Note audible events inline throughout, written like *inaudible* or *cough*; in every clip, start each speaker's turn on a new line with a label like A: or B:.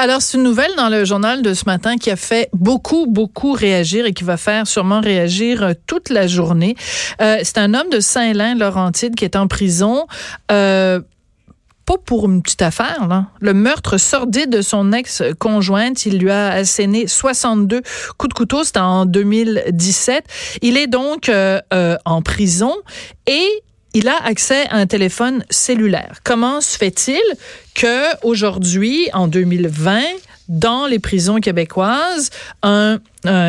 A: Alors, c'est une nouvelle dans le journal de ce matin qui a fait beaucoup, beaucoup réagir et qui va faire sûrement réagir euh, toute la journée. Euh, c'est un homme de Saint-Lin, Laurentide, qui est en prison. Euh, pas pour une petite affaire, là. Le meurtre sordide de son ex-conjointe, il lui a asséné 62 coups de couteau, c'était en 2017. Il est donc euh, euh, en prison et il a accès à un téléphone cellulaire. Comment se fait-il que aujourd'hui, en 2020, dans les prisons québécoises, un,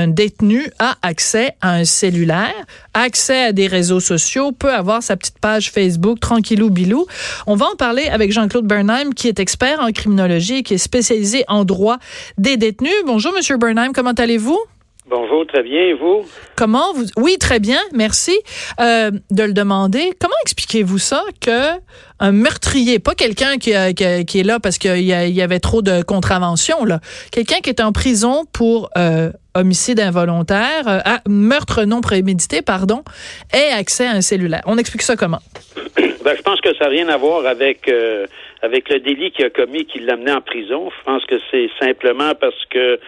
A: détenu a accès à un cellulaire, accès à des réseaux sociaux, peut avoir sa petite page Facebook tranquillou bilou? On va en parler avec Jean-Claude Bernheim, qui est expert en criminologie et qui est spécialisé en droit des détenus. Bonjour, Monsieur Bernheim, comment allez-vous?
B: Bonjour, très bien, et vous?
A: Comment vous... Oui, très bien, merci euh, de le demander. Comment expliquez-vous ça que un meurtrier, pas quelqu'un qui, qui, est là parce qu'il y, avait trop de contraventions, là, quelqu'un qui est en prison pour euh, homicide involontaire, euh, meurtre non prémédité, pardon, ait accès à un cellulaire. On explique ça comment? *coughs*
B: Ben, je pense que ça n'a rien à voir avec avec le délit qu'il a commis qui l'a amené en prison. Je pense que c'est simplement parce que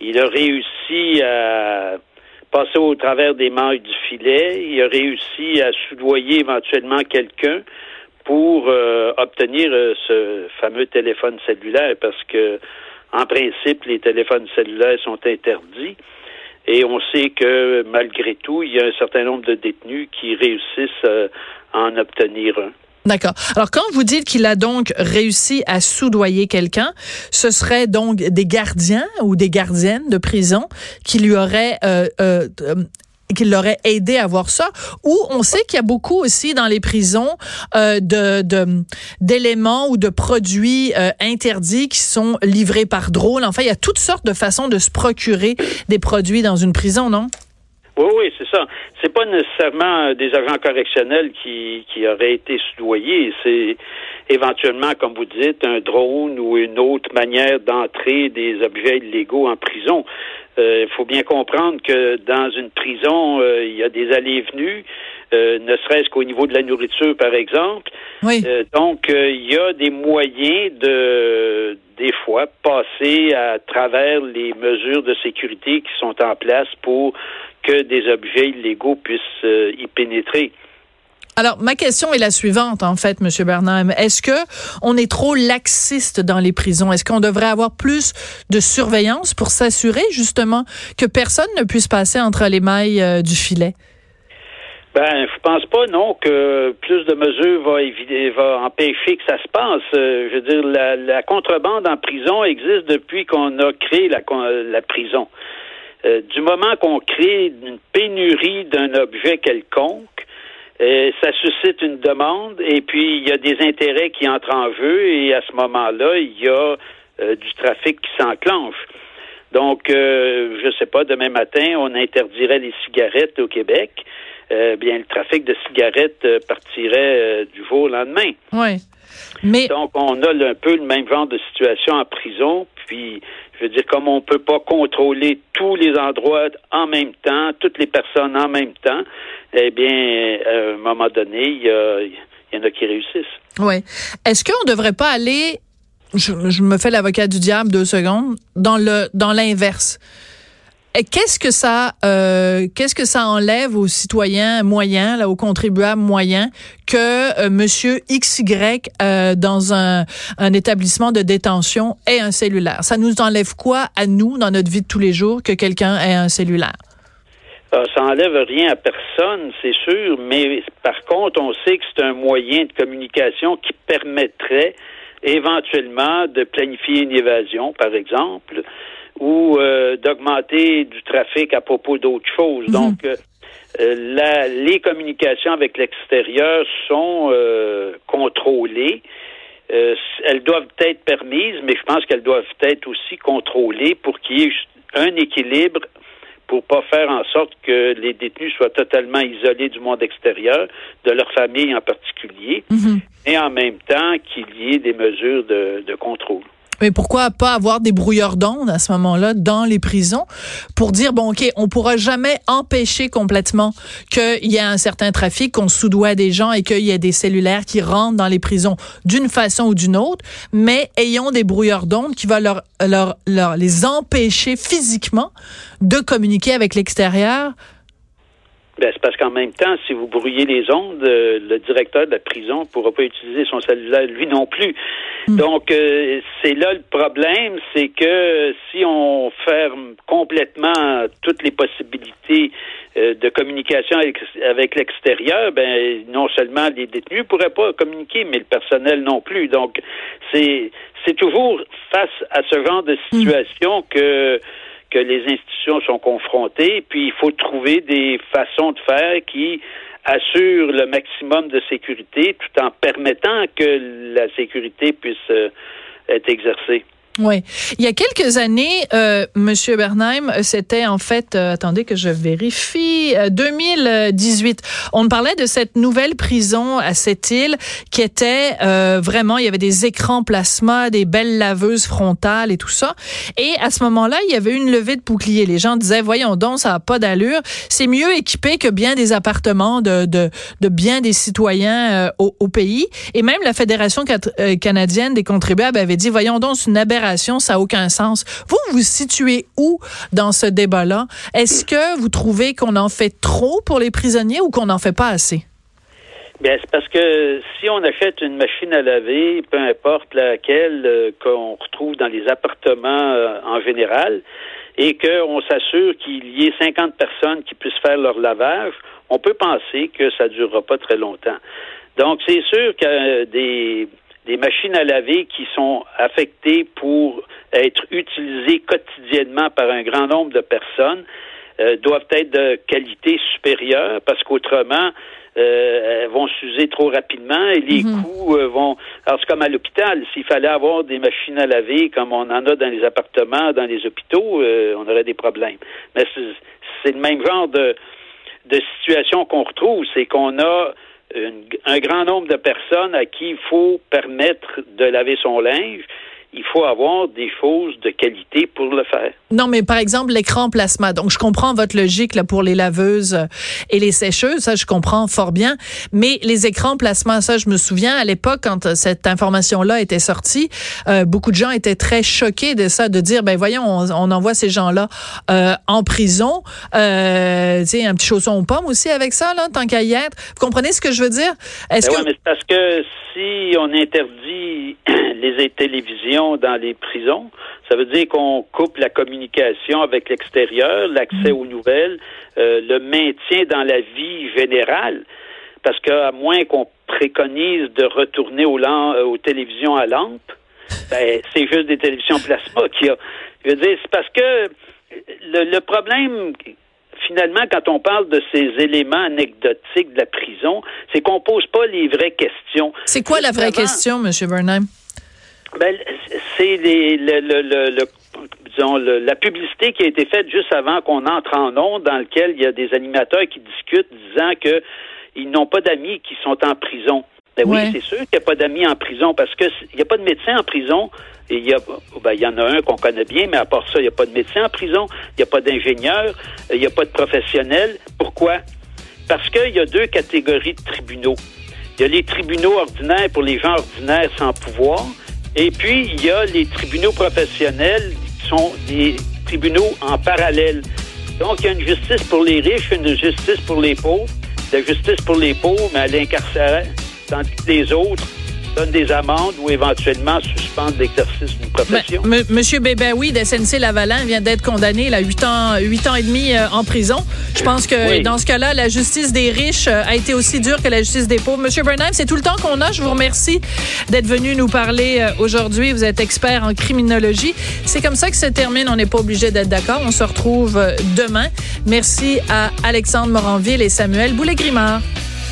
B: il a réussi à passer au travers des mailles du filet. Il a réussi à soudoyer éventuellement quelqu'un pour euh, obtenir euh, ce fameux téléphone cellulaire parce que en principe les téléphones cellulaires sont interdits et on sait que malgré tout il y a un certain nombre de détenus qui réussissent euh, à en obtenir un.
A: D'accord. Alors, quand vous dites qu'il a donc réussi à soudoyer quelqu'un, ce serait donc des gardiens ou des gardiennes de prison qui lui auraient euh, euh, euh aidé à voir ça, ou on sait qu'il y a beaucoup aussi dans les prisons euh, de d'éléments ou de produits euh, interdits qui sont livrés par drôle. Enfin, il y a toutes sortes de façons de se procurer des produits dans une prison, non?
B: Oui, oui, c'est ça. C'est pas nécessairement des agents correctionnels qui, qui auraient été soudoyés. C'est éventuellement, comme vous dites, un drone ou une autre manière d'entrer des objets illégaux en prison. Il euh, faut bien comprendre que dans une prison, euh, il y a des allées et venues, euh, ne serait-ce qu'au niveau de la nourriture, par exemple.
A: Oui.
B: donc, il y a des moyens de, des fois, passer à travers les mesures de sécurité qui sont en place pour que des objets illégaux puissent euh, y pénétrer.
A: Alors, ma question est la suivante, en fait, Monsieur Bernheim. Est-ce que on est trop laxiste dans les prisons? Est-ce qu'on devrait avoir plus de surveillance pour s'assurer, justement, que personne ne puisse passer entre les mailles euh, du filet?
B: Ben, je pense pas, non, que plus de mesures va, empêcher que ça se passe. Euh, je veux dire, la, contrebande en prison existe depuis qu'on a créé la, la prison. Euh, du moment qu'on crée une pénurie d'un objet quelconque, euh, ça suscite une demande et puis il y a des intérêts qui entrent en jeu et à ce moment-là, il y a euh, du trafic qui s'enclenche. Donc, je ne sais pas, demain matin, on interdirait les cigarettes au Québec. bien, le trafic de cigarettes partirait du jour au lendemain.
A: Oui.
B: Mais... Donc, on a un peu le même genre de situation en prison. Puis, je veux dire, comme on ne peut pas contrôler tous les endroits en même temps, toutes les personnes en même temps, eh bien, à un moment donné, il y, en a qui réussissent.
A: Oui. Est-ce qu'on ne devrait pas aller, je, je me fais l'avocat du diable deux secondes, dans le dans l'inverse? Qu'est-ce que ça, euh, qu'est-ce que ça enlève aux citoyens moyens, là, aux contribuables moyens, que euh, Monsieur XY euh, dans un, un établissement de détention ait un cellulaire? Ça nous enlève quoi à nous dans notre vie de tous les jours que quelqu'un ait un cellulaire?
B: Euh, ça enlève rien à personne, c'est sûr, mais par contre, on sait que c'est un moyen de communication qui permettrait éventuellement de planifier une évasion, par exemple, ou euh, d'augmenter du trafic à propos d'autres choses. Mhm. Donc, euh, euh, la, les communications avec l'extérieur sont contrôlées. elles doivent être permises, mais je pense qu'elles doivent être aussi contrôlées pour qu'il y ait un équilibre pour pas faire en sorte que les détenus soient totalement isolés du monde extérieur, de leur famille en particulier, mhm. et en même temps qu'il y ait des mesures de, de contrôle.
A: Mais pourquoi pas avoir des brouilleurs d'ondes à ce moment-là dans les prisons pour dire, bon, OK, on pourra jamais empêcher complètement qu'il y ait un certain trafic, qu'on soudoie des gens et qu'il y ait des cellulaires qui rentrent dans les prisons d'une façon ou d'une autre, mais ayons des brouilleurs d'ondes qui vont leur, leur, leur, les empêcher physiquement de communiquer avec l'extérieur
B: ben, c'est parce qu'en même temps, si vous brouillez les ondes, euh, le directeur de la prison ne pourra pas utiliser son cellulaire, lui non plus. Hmm. Donc, euh, c'est là le problème, c'est que si on ferme complètement toutes les possibilités euh, de communication avec, l'extérieur, ben non seulement les détenus ne pourraient pas communiquer, mais le personnel non plus. Donc, c'est c'est toujours face à ce genre de hmm. situation que que les institutions sont confrontées, puis il faut trouver des façons de faire qui assurent le maximum de sécurité tout en permettant que la sécurité puisse euh, être exercée.
A: Oui. Il y a quelques années, euh, Monsieur Bernheim, c'était en fait, euh, attendez que je vérifie, 2018. Euh, On parlait de cette nouvelle prison à cette île qui était euh, vraiment, il y avait des écrans plasma, des belles laveuses frontales et tout ça. Et à ce moment-là, il y avait une levée de bouclier. Les gens disaient, voyons donc, ça n'a pas d'allure. C'est mieux équipé que bien des appartements de, de, de bien des citoyens au, au, pays. Et même la Fédération canadienne des contribuables avait dit, voyons donc, c'est une aberration ça n'a aucun sens. Vous, vous situez où dans ce débat-là? Est-ce que vous trouvez qu'on en fait trop pour les prisonniers ou qu'on n'en fait pas assez?
B: Bien, c'est parce que si on achète une machine à laver, peu importe laquelle euh, qu'on retrouve dans les appartements euh, en général, et qu'on s'assure qu'il y ait 50 personnes qui puissent faire leur lavage, on peut penser que ça ne durera pas très longtemps. Donc, c'est sûr que des, des machines à laver qui sont affectées pour être utilisées quotidiennement par un grand nombre de personnes euh, doivent être de qualité supérieure parce qu'autrement, euh, elles vont s'user trop rapidement et les mhm. coûts euh, vont. Alors c'est comme à l'hôpital, s'il fallait avoir des machines à laver comme on en a dans les appartements, dans les hôpitaux, on aurait des problèmes. Mais c'est le même genre de, de situation qu'on retrouve, c'est qu'on a un grand nombre de personnes à qui il faut permettre de laver son linge il faut avoir des choses de qualité pour le faire.
A: Non, mais par exemple, l'écran plasma. Donc, je comprends votre logique là, pour les laveuses et les sécheuses. Ça, je comprends fort bien. Mais les écrans plasma, ça, je me souviens, à l'époque, quand cette information-là était sortie, euh, beaucoup de gens étaient très choqués de ça, de dire, ben voyons, on, envoie ces gens-là euh, en prison. Euh, tu sais, un petit chausson aux pommes aussi avec ça, là, tant qu'à y être. Vous comprenez ce que je veux dire?
B: Est-ce ben que... mais parce que si on interdit *clears throat* les télévisions dans les prisons, ça veut dire qu'on coupe la communication avec l'extérieur, l'accès aux nouvelles, euh, le maintien dans la vie générale, parce qu'à moins qu'on préconise de retourner aux, euh, aux télévisions à lampe, ben, c'est juste des télévisions plasma qui a. Je veux dire, c'est parce que le, le problème finalement, quand on parle de ces éléments anecdotiques de la prison, c'est qu'on pose pas les vraies questions.
A: C'est quoi la vraie question, M. Burnham?
B: Ben, c'est le, le, le, disons, la publicité qui a été faite juste avant qu'on entre en onde, dans lequel il y a des animateurs qui discutent disant que ils n'ont pas d'amis qui sont en prison. Ben oui, c'est sûr qu'il n'y a pas d'amis en prison parce qu'il n'y a pas de médecin en prison. Et il y, a, ben, il y en a un qu'on connaît bien, mais à part ça, il n'y a pas de médecin en prison, il n'y a pas d'ingénieur, il n'y a pas de professionnel. Pourquoi? Parce qu'il y a deux catégories de tribunaux. Il y a les tribunaux ordinaires pour les gens ordinaires sans pouvoir, et puis il y a les tribunaux professionnels qui sont des tribunaux en parallèle. Donc, il y a une justice pour les riches, une justice pour les pauvres. La justice pour les pauvres, mais l'incarcérer, tandis que les autres donne des amendes ou éventuellement suspendre l'exercice d'une profession?
A: Monsieur Bébaoui de SNC Lavalin vient d'être condamné à 8 ans, 8 ans et demi euh, en prison. Je pense que dans ce cas-là, la justice des riches euh, a été aussi dure que la justice des pauvres. Monsieur Burnham, c'est tout le temps qu'on a. Je vous remercie d'être venu nous parler euh, aujourd'hui. Vous êtes expert en criminologie. C'est comme ça que ça termine. On n'est pas obligé d'être d'accord. On se retrouve demain. Merci à Alexandre Moranville et Samuel Boulay-Grimard.